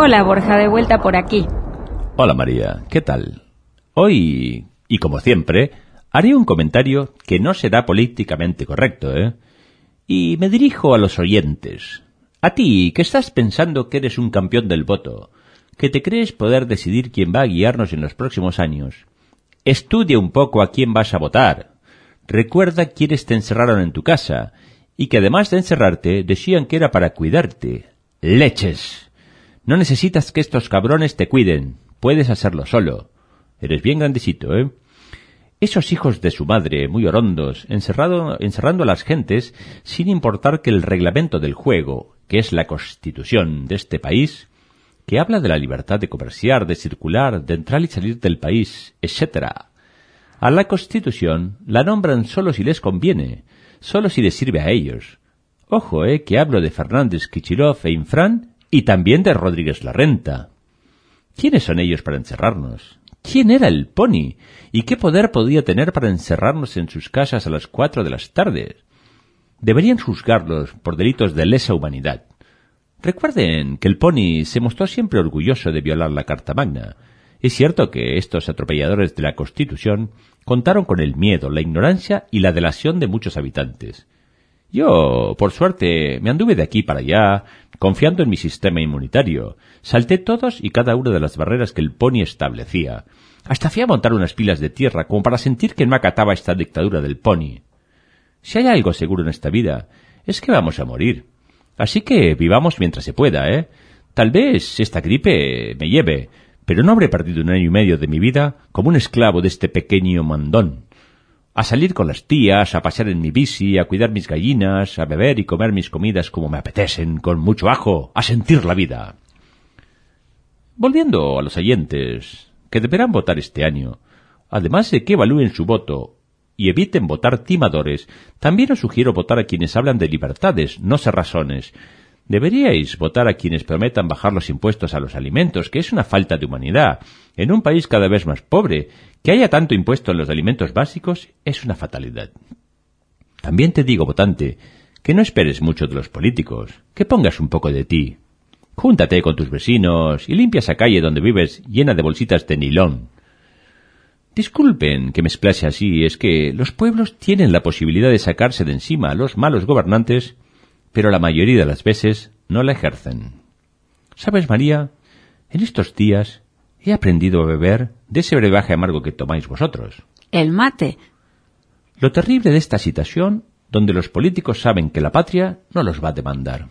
Hola Borja, de vuelta por aquí. Hola María, ¿qué tal? Hoy, y como siempre, haré un comentario que no será políticamente correcto, ¿eh? Y me dirijo a los oyentes. A ti, que estás pensando que eres un campeón del voto, que te crees poder decidir quién va a guiarnos en los próximos años. Estudia un poco a quién vas a votar. Recuerda quiénes te encerraron en tu casa y que además de encerrarte decían que era para cuidarte. Leches. No necesitas que estos cabrones te cuiden. Puedes hacerlo solo. Eres bien grandecito, ¿eh? Esos hijos de su madre, muy orondos, encerrado, encerrando a las gentes sin importar que el reglamento del juego, que es la constitución de este país, que habla de la libertad de comerciar, de circular, de entrar y salir del país, etc. A la Constitución la nombran solo si les conviene, solo si les sirve a ellos. Ojo, eh, que hablo de Fernández Kichilov e Infran y también de Rodríguez Larrenta. ¿Quiénes son ellos para encerrarnos? ¿Quién era el pony? ¿Y qué poder podía tener para encerrarnos en sus casas a las cuatro de las tardes? Deberían juzgarlos por delitos de lesa humanidad. Recuerden que el pony se mostró siempre orgulloso de violar la Carta Magna. Es cierto que estos atropelladores de la Constitución contaron con el miedo, la ignorancia y la delación de muchos habitantes. Yo, por suerte, me anduve de aquí para allá, confiando en mi sistema inmunitario. Salté todos y cada una de las barreras que el pony establecía. Hasta fui a montar unas pilas de tierra como para sentir que no acataba esta dictadura del pony. Si hay algo seguro en esta vida, es que vamos a morir. Así que vivamos mientras se pueda, ¿eh? Tal vez esta gripe me lleve, pero no habré perdido un año y medio de mi vida como un esclavo de este pequeño mandón. A salir con las tías, a pasear en mi bici, a cuidar mis gallinas, a beber y comer mis comidas como me apetecen, con mucho ajo, a sentir la vida. Volviendo a los oyentes, que deberán votar este año, además de que evalúen su voto y eviten votar timadores, también os sugiero votar a quienes hablan de libertades, no cerrazones. Deberíais votar a quienes prometan bajar los impuestos a los alimentos, que es una falta de humanidad. En un país cada vez más pobre, que haya tanto impuesto en los alimentos básicos es una fatalidad. También te digo, votante, que no esperes mucho de los políticos, que pongas un poco de ti. Júntate con tus vecinos y limpia esa calle donde vives llena de bolsitas de nilón. Disculpen que me explace así, es que los pueblos tienen la posibilidad de sacarse de encima a los malos gobernantes, pero la mayoría de las veces no la ejercen. ¿Sabes, María? En estos días he aprendido a beber de ese brebaje amargo que tomáis vosotros. El mate. Lo terrible de esta situación, donde los políticos saben que la patria no los va a demandar.